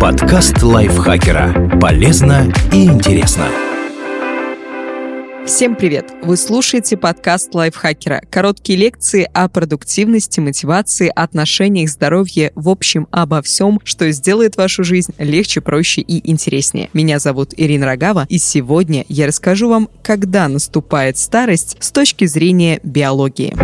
Подкаст лайфхакера. Полезно и интересно. Всем привет! Вы слушаете подкаст лайфхакера. Короткие лекции о продуктивности, мотивации, отношениях, здоровье, в общем, обо всем, что сделает вашу жизнь легче, проще и интереснее. Меня зовут Ирина Рогава, и сегодня я расскажу вам, когда наступает старость с точки зрения биологии.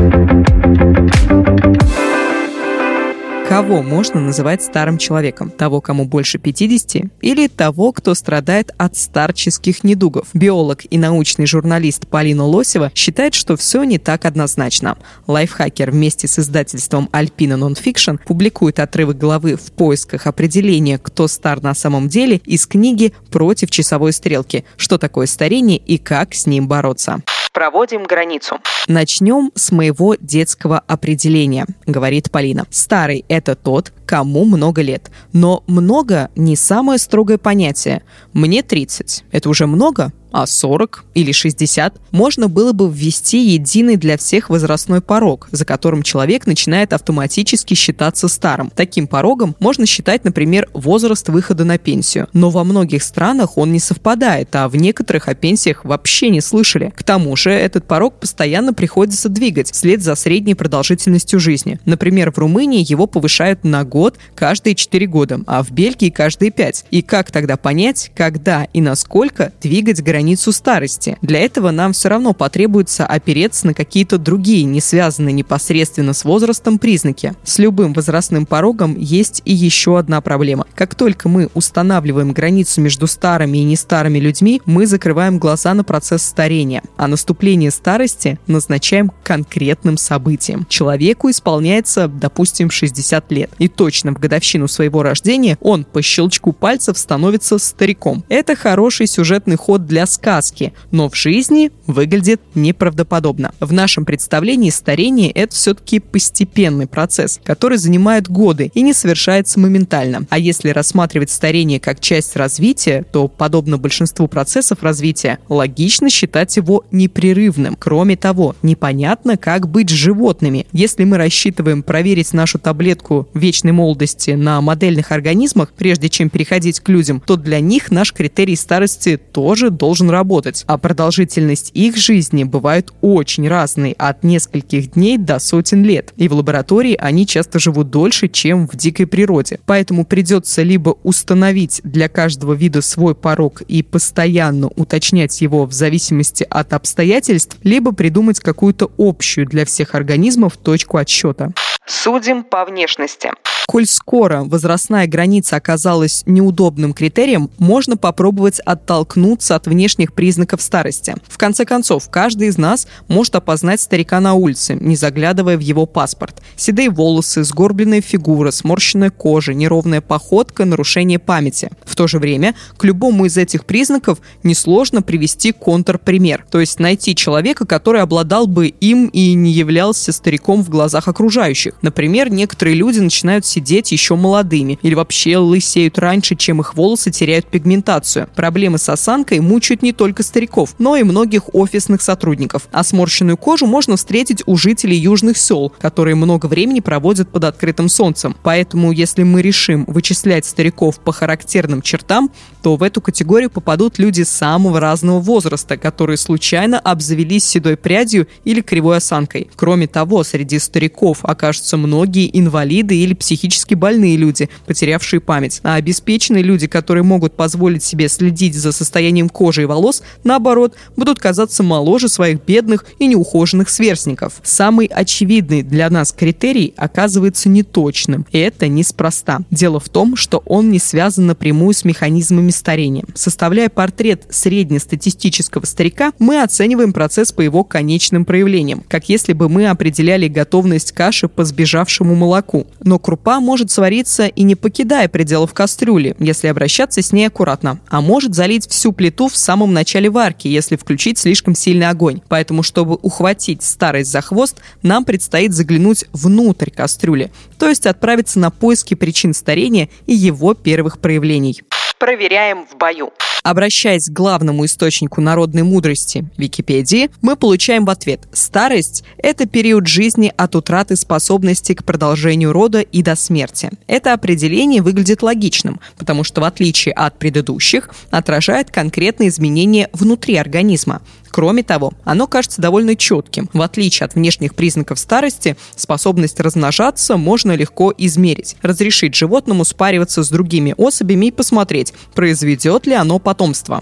Кого можно называть старым человеком? Того, кому больше 50? Или того, кто страдает от старческих недугов? Биолог и научный журналист Полина Лосева считает, что все не так однозначно. Лайфхакер вместе с издательством Alpina Nonfiction публикует отрывок главы «В поисках определения, кто стар на самом деле» из книги «Против часовой стрелки. Что такое старение и как с ним бороться». Проводим границу. Начнем с моего детского определения, говорит Полина. Старый – это тот, кому много лет. Но много не самое строгое понятие. Мне 30. Это уже много? А 40 или 60 можно было бы ввести единый для всех возрастной порог, за которым человек начинает автоматически считаться старым. Таким порогом можно считать, например, возраст выхода на пенсию. Но во многих странах он не совпадает, а в некоторых о пенсиях вообще не слышали. К тому же этот порог постоянно приходится двигать вслед за средней продолжительностью жизни. Например, в Румынии его повышают на год каждые 4 года, а в Бельгии каждые 5. И как тогда понять, когда и насколько двигать границы границу старости. Для этого нам все равно потребуется опереться на какие-то другие, не связанные непосредственно с возрастом признаки. С любым возрастным порогом есть и еще одна проблема. Как только мы устанавливаем границу между старыми и нестарыми людьми, мы закрываем глаза на процесс старения, а наступление старости назначаем конкретным событием. Человеку исполняется, допустим, 60 лет, и точно в годовщину своего рождения он по щелчку пальцев становится стариком. Это хороший сюжетный ход для сказки, но в жизни выглядит неправдоподобно. В нашем представлении старение – это все-таки постепенный процесс, который занимает годы и не совершается моментально. А если рассматривать старение как часть развития, то, подобно большинству процессов развития, логично считать его непрерывным. Кроме того, непонятно, как быть животными. Если мы рассчитываем проверить нашу таблетку вечной молодости на модельных организмах, прежде чем переходить к людям, то для них наш критерий старости тоже должен должен работать, а продолжительность их жизни бывает очень разной, от нескольких дней до сотен лет. И в лаборатории они часто живут дольше, чем в дикой природе. Поэтому придется либо установить для каждого вида свой порог и постоянно уточнять его в зависимости от обстоятельств, либо придумать какую-то общую для всех организмов точку отсчета. Судим по внешности. Коль скоро возрастная граница оказалась неудобным критерием, можно попробовать оттолкнуться от внешних признаков старости. В конце концов, каждый из нас может опознать старика на улице, не заглядывая в его паспорт. Седые волосы, сгорбленная фигура, сморщенная кожа, неровная походка, нарушение памяти. В то же время к любому из этих признаков несложно привести контрпример, то есть найти человека, который обладал бы им и не являлся стариком в глазах окружающих. Например, некоторые люди начинают сидеть еще молодыми или вообще лысеют раньше, чем их волосы теряют пигментацию. Проблемы с осанкой мучают не только стариков, но и многих офисных сотрудников. А сморщенную кожу можно встретить у жителей южных сел, которые много времени проводят под открытым солнцем. Поэтому, если мы решим вычислять стариков по характерным чертам, то в эту категорию попадут люди самого разного возраста, которые случайно обзавелись седой прядью или кривой осанкой. Кроме того, среди стариков окажутся многие инвалиды или психические психически больные люди, потерявшие память. А обеспеченные люди, которые могут позволить себе следить за состоянием кожи и волос, наоборот, будут казаться моложе своих бедных и неухоженных сверстников. Самый очевидный для нас критерий оказывается неточным, и это неспроста. Дело в том, что он не связан напрямую с механизмами старения. Составляя портрет среднестатистического старика, мы оцениваем процесс по его конечным проявлениям, как если бы мы определяли готовность каши по сбежавшему молоку. Но крупа Крупа может свариться и не покидая пределов кастрюли, если обращаться с ней аккуратно, а может залить всю плиту в самом начале варки, если включить слишком сильный огонь. Поэтому, чтобы ухватить старость за хвост, нам предстоит заглянуть внутрь кастрюли, то есть отправиться на поиски причин старения и его первых проявлений. Проверяем в бою. Обращаясь к главному источнику народной мудрости – Википедии, мы получаем в ответ – старость – это период жизни от утраты способности к продолжению рода и до смерти. Это определение выглядит логичным, потому что в отличие от предыдущих, отражает конкретные изменения внутри организма. Кроме того, оно кажется довольно четким. В отличие от внешних признаков старости, способность размножаться можно легко измерить, разрешить животному спариваться с другими особями и посмотреть, произведет ли оно потомство.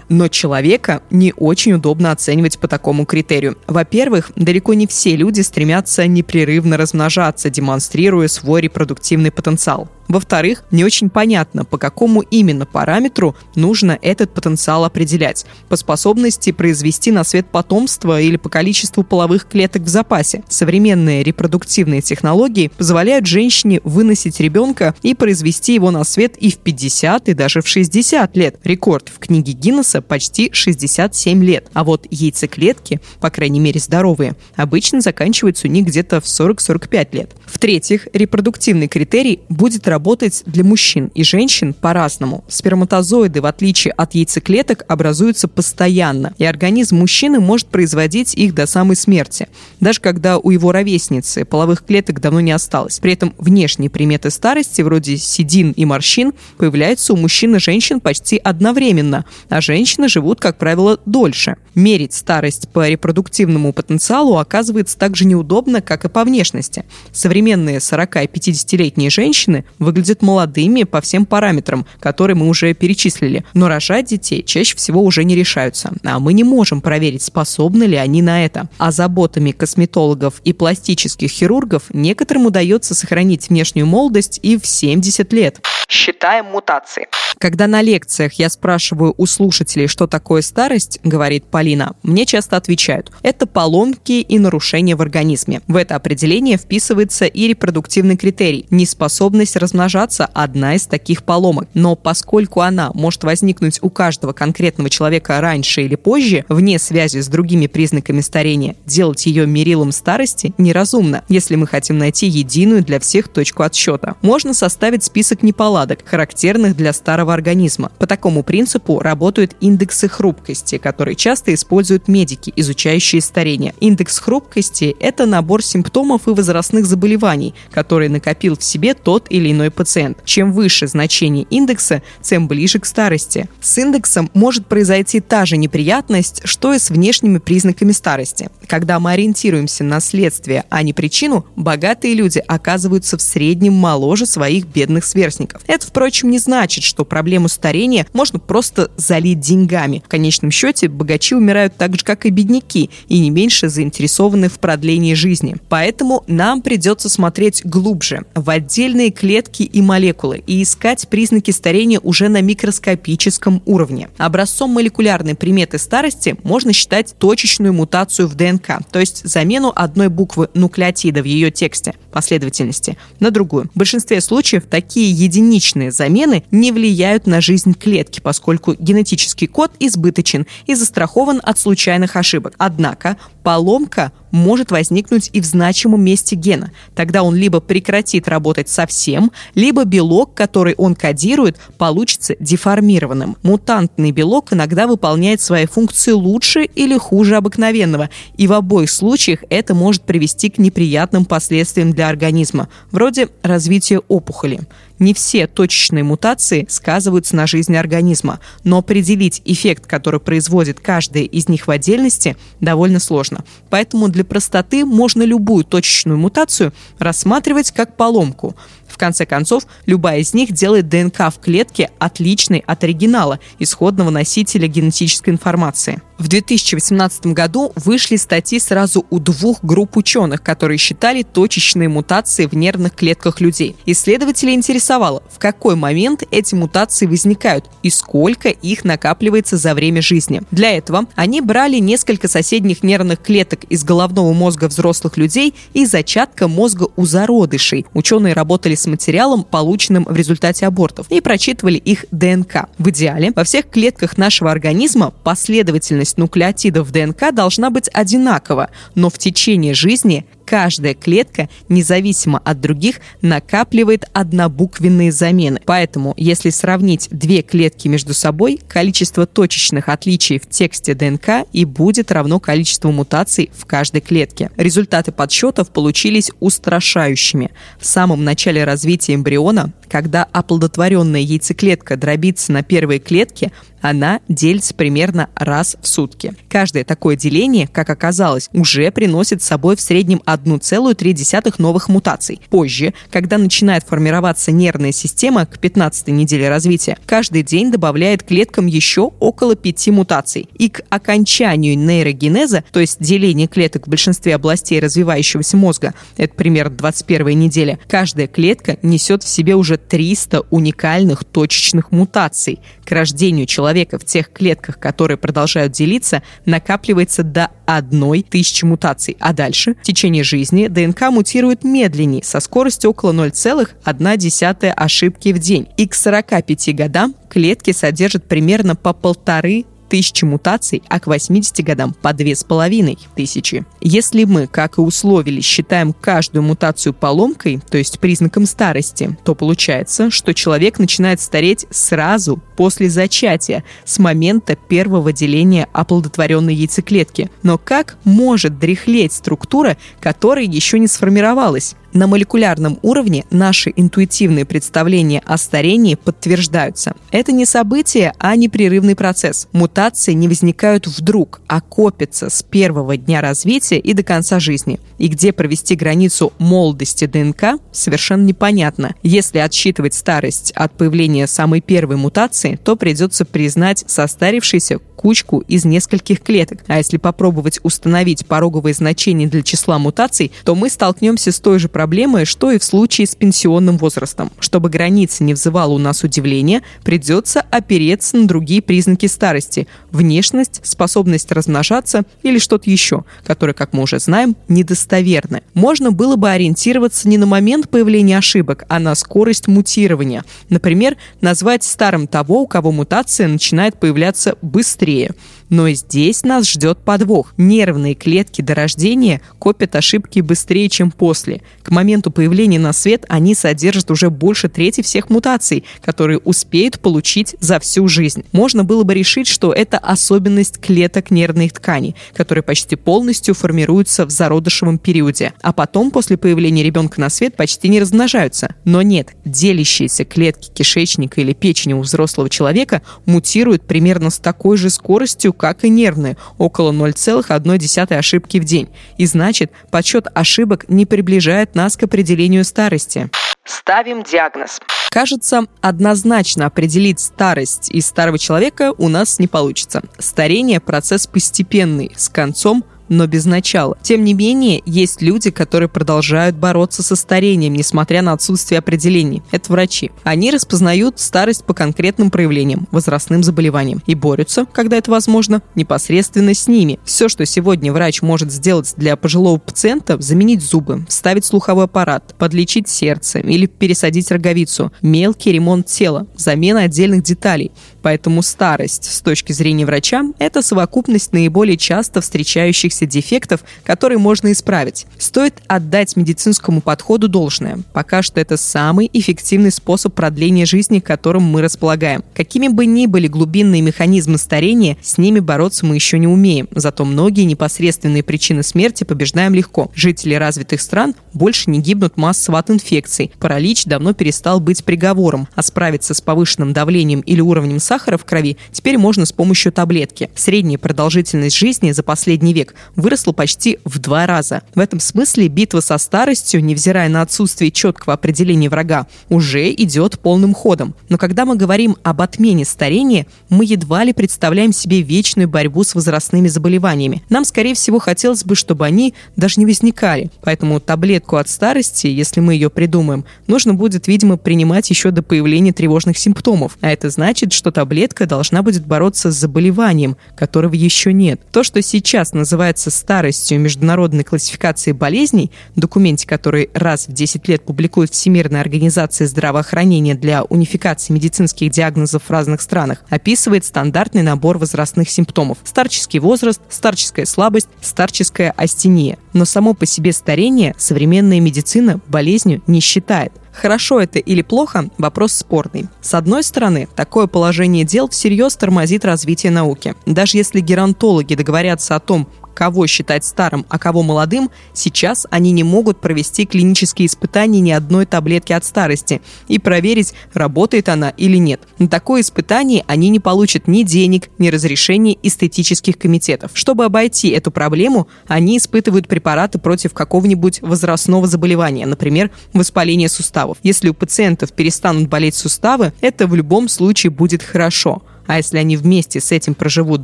Но человека не очень удобно оценивать по такому критерию. Во-первых, далеко не все люди стремятся непрерывно размножаться, демонстрируя свой репродуктивный потенциал. Во-вторых, не очень понятно, по какому именно параметру нужно этот потенциал определять. По способности произвести на свет потомство или по количеству половых клеток в запасе. Современные репродуктивные технологии позволяют женщине выносить ребенка и произвести его на свет и в 50, и даже в 60 лет. Рекорд в книге Гиннесса почти 67 лет. А вот яйцеклетки, по крайней мере здоровые, обычно заканчиваются у них где-то в 40-45 лет. В-третьих, репродуктивный критерий будет работать работать для мужчин и женщин по-разному. Сперматозоиды, в отличие от яйцеклеток, образуются постоянно, и организм мужчины может производить их до самой смерти, даже когда у его ровесницы половых клеток давно не осталось. При этом внешние приметы старости, вроде седин и морщин, появляются у мужчин и женщин почти одновременно, а женщины живут, как правило, дольше. Мерить старость по репродуктивному потенциалу оказывается так же неудобно, как и по внешности. Современные 40- и 50-летние женщины выглядят молодыми по всем параметрам, которые мы уже перечислили. Но рожать детей чаще всего уже не решаются. А мы не можем проверить, способны ли они на это. А заботами косметологов и пластических хирургов некоторым удается сохранить внешнюю молодость и в 70 лет. Считаем мутации. Когда на лекциях я спрашиваю у слушателей, что такое старость, говорит Полина, мне часто отвечают, это поломки и нарушения в организме. В это определение вписывается и репродуктивный критерий – неспособность размножаться – одна из таких поломок. Но поскольку она может возникнуть у каждого конкретного человека раньше или позже, вне связи с другими признаками старения, делать ее мерилом старости неразумно, если мы хотим найти единую для всех точку отсчета. Можно составить список неполадок, характерных для старого организма. По такому принципу работают индексы хрупкости, которые часто используют медики, изучающие старение. Индекс хрупкости – это набор симптомов и возрастных заболеваний, которые накопил в себе тот или иной пациент. Чем выше значение индекса, тем ближе к старости. С индексом может произойти та же неприятность, что и с внешними признаками старости. Когда мы ориентируемся на следствие, а не причину, богатые люди оказываются в среднем моложе своих бедных сверстников. Это, впрочем, не значит, что проблему старения можно просто залить деньгами. В конечном счете, богачи умирают так же, как и бедняки, и не меньше заинтересованы в продлении жизни. Поэтому нам придется смотреть глубже, в отдельные клетки и молекулы, и искать признаки старения уже на микроскопическом уровне. Образцом молекулярной приметы старости можно считать точечную мутацию в ДНК, то есть замену одной буквы нуклеотида в ее тексте, последовательности, на другую. В большинстве случаев такие единичные замены не влияют на жизнь клетки, поскольку генетический код избыточен и застрахован от случайных ошибок. Однако поломка может возникнуть и в значимом месте гена. Тогда он либо прекратит работать совсем, либо белок, который он кодирует, получится деформированным. Мутантный белок иногда выполняет свои функции лучше или хуже обыкновенного, и в обоих случаях это может привести к неприятным последствиям для организма, вроде развития опухоли. Не все точечные мутации сказываются на жизни организма, но определить эффект, который производит каждая из них в отдельности, довольно сложно. Поэтому для простоты можно любую точечную мутацию рассматривать как поломку. В конце концов, любая из них делает ДНК в клетке отличной от оригинала, исходного носителя генетической информации. В 2018 году вышли статьи сразу у двух групп ученых, которые считали точечные мутации в нервных клетках людей. Исследователи интересовало, в какой момент эти мутации возникают и сколько их накапливается за время жизни. Для этого они брали несколько соседних нервных клеток из головного мозга взрослых людей и зачатка мозга у зародышей. Ученые работали с материалом, полученным в результате абортов, и прочитывали их ДНК. В идеале во всех клетках нашего организма последовательность нуклеотидов ДНК должна быть одинакова, но в течение жизни каждая клетка, независимо от других, накапливает однобуквенные замены. Поэтому, если сравнить две клетки между собой, количество точечных отличий в тексте ДНК и будет равно количеству мутаций в каждой клетке. Результаты подсчетов получились устрашающими. В самом начале развития эмбриона, когда оплодотворенная яйцеклетка дробится на первые клетки, она делится примерно раз в сутки. Каждое такое деление, как оказалось, уже приносит с собой в среднем 1,3 новых мутаций. Позже, когда начинает формироваться нервная система к 15 неделе развития, каждый день добавляет клеткам еще около 5 мутаций. И к окончанию нейрогенеза, то есть деления клеток в большинстве областей развивающегося мозга, это примерно 21 неделя, каждая клетка несет в себе уже 300 уникальных точечных мутаций. К рождению человека в тех клетках, которые продолжают делиться, накапливается до одной тысячи мутаций. А дальше, в течение жизни, ДНК мутирует медленнее, со скоростью около 0,1 ошибки в день. И к 45 годам клетки содержат примерно по полторы тысячи мутаций, а к 80 годам по две с половиной тысячи. Если мы, как и условили, считаем каждую мутацию поломкой, то есть признаком старости, то получается, что человек начинает стареть сразу после зачатия, с момента первого деления оплодотворенной яйцеклетки. Но как может дряхлеть структура, которая еще не сформировалась? На молекулярном уровне наши интуитивные представления о старении подтверждаются. Это не событие, а непрерывный процесс. Мутации не возникают вдруг, а копятся с первого дня развития и до конца жизни. И где провести границу молодости ДНК, совершенно непонятно. Если отсчитывать старость от появления самой первой мутации, то придется признать состарившийся кучку из нескольких клеток. А если попробовать установить пороговые значения для числа мутаций, то мы столкнемся с той же проблемой, что и в случае с пенсионным возрастом. Чтобы граница не вызывала у нас удивления, придется опереться на другие признаки старости – внешность, способность размножаться или что-то еще, которое, как мы уже знаем, недостоверны. Можно было бы ориентироваться не на момент появления ошибок, а на скорость мутирования. Например, назвать старым того, у кого мутация начинает появляться быстрее. Но здесь нас ждет подвох. Нервные клетки до рождения копят ошибки быстрее, чем после. К моменту появления на свет они содержат уже больше трети всех мутаций, которые успеют получить за всю жизнь. Можно было бы решить, что это особенность клеток нервных тканей, которые почти полностью формируются в зародышевом периоде, а потом, после появления ребенка на свет, почти не размножаются. Но нет, делящиеся клетки кишечника или печени у взрослого человека мутируют примерно с такой же скоростью, как и нервные, около 0,1 ошибки в день. И значит, подсчет ошибок не приближает нас к определению старости. Ставим диагноз. Кажется, однозначно определить старость из старого человека у нас не получится. Старение – процесс постепенный, с концом но без начала. Тем не менее, есть люди, которые продолжают бороться со старением, несмотря на отсутствие определений. Это врачи. Они распознают старость по конкретным проявлениям, возрастным заболеваниям и борются, когда это возможно, непосредственно с ними. Все, что сегодня врач может сделать для пожилого пациента, заменить зубы, вставить слуховой аппарат, подлечить сердце или пересадить роговицу, мелкий ремонт тела, замена отдельных деталей. Поэтому старость с точки зрения врача – это совокупность наиболее часто встречающихся дефектов, которые можно исправить. Стоит отдать медицинскому подходу должное. Пока что это самый эффективный способ продления жизни, которым мы располагаем. Какими бы ни были глубинные механизмы старения, с ними бороться мы еще не умеем. Зато многие непосредственные причины смерти побеждаем легко. Жители развитых стран больше не гибнут массово от инфекций. Паралич давно перестал быть приговором, а справиться с повышенным давлением или уровнем сахара в крови теперь можно с помощью таблетки. Средняя продолжительность жизни за последний век выросла почти в два раза. В этом смысле битва со старостью, невзирая на отсутствие четкого определения врага, уже идет полным ходом. Но когда мы говорим об отмене старения, мы едва ли представляем себе вечную борьбу с возрастными заболеваниями. Нам, скорее всего, хотелось бы, чтобы они даже не возникали. Поэтому таблетку от старости, если мы ее придумаем, нужно будет, видимо, принимать еще до появления тревожных симптомов. А это значит, что таблетка должна будет бороться с заболеванием, которого еще нет. То, что сейчас называется называется старостью международной классификации болезней, документе, который раз в 10 лет публикует Всемирная организация здравоохранения для унификации медицинских диагнозов в разных странах, описывает стандартный набор возрастных симптомов. Старческий возраст, старческая слабость, старческая астения. Но само по себе старение современная медицина болезнью не считает. Хорошо это или плохо – вопрос спорный. С одной стороны, такое положение дел всерьез тормозит развитие науки. Даже если геронтологи договорятся о том, кого считать старым, а кого молодым, сейчас они не могут провести клинические испытания ни одной таблетки от старости и проверить, работает она или нет. На такое испытание они не получат ни денег, ни разрешений эстетических комитетов. Чтобы обойти эту проблему, они испытывают препараты против какого-нибудь возрастного заболевания, например, воспаления суставов. Если у пациентов перестанут болеть суставы, это в любом случае будет хорошо. А если они вместе с этим проживут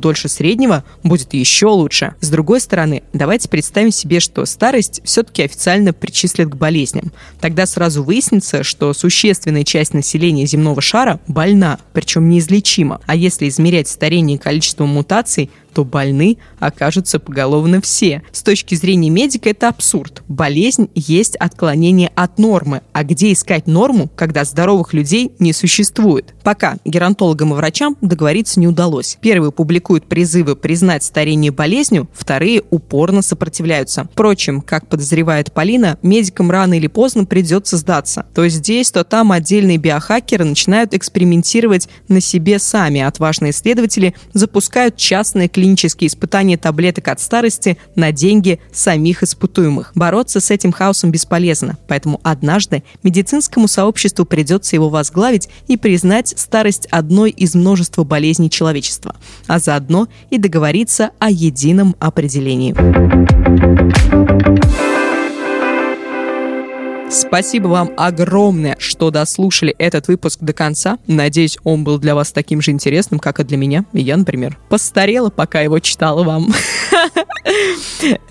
дольше среднего, будет еще лучше. С другой стороны, давайте представим себе, что старость все-таки официально причислят к болезням. Тогда сразу выяснится, что существенная часть населения земного шара больна, причем неизлечима. А если измерять старение количеством мутаций, то больны окажутся поголовно все. С точки зрения медика это абсурд. Болезнь есть отклонение от нормы. А где искать норму, когда здоровых людей не существует? Пока геронтологам и врачам договориться не удалось. Первые публикуют призывы признать старение болезнью, вторые упорно сопротивляются. Впрочем, как подозревает Полина, медикам рано или поздно придется сдаться. То здесь, то там отдельные биохакеры начинают экспериментировать на себе сами. Отважные исследователи запускают частные клинические испытания таблеток от старости на деньги самих испытуемых. Бороться с этим хаосом бесполезно, поэтому однажды медицинскому сообществу придется его возглавить и признать старость одной из множества болезней человечества, а заодно и договориться о едином определении. Спасибо вам огромное, что дослушали этот выпуск до конца. Надеюсь, он был для вас таким же интересным, как и для меня. Я, например, постарела, пока его читала вам.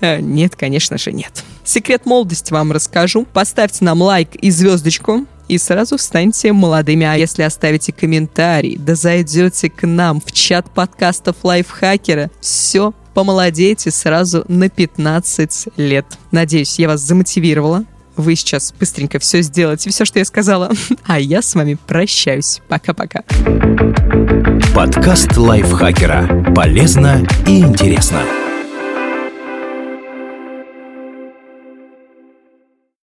Нет, конечно же, нет. Секрет молодости вам расскажу. Поставьте нам лайк и звездочку и сразу станьте молодыми. А если оставите комментарий, да зайдете к нам в чат подкастов Лайфхакера, все, помолодеете сразу на 15 лет. Надеюсь, я вас замотивировала вы сейчас быстренько все сделаете, все, что я сказала. А я с вами прощаюсь. Пока-пока. Подкаст лайфхакера. Полезно и интересно.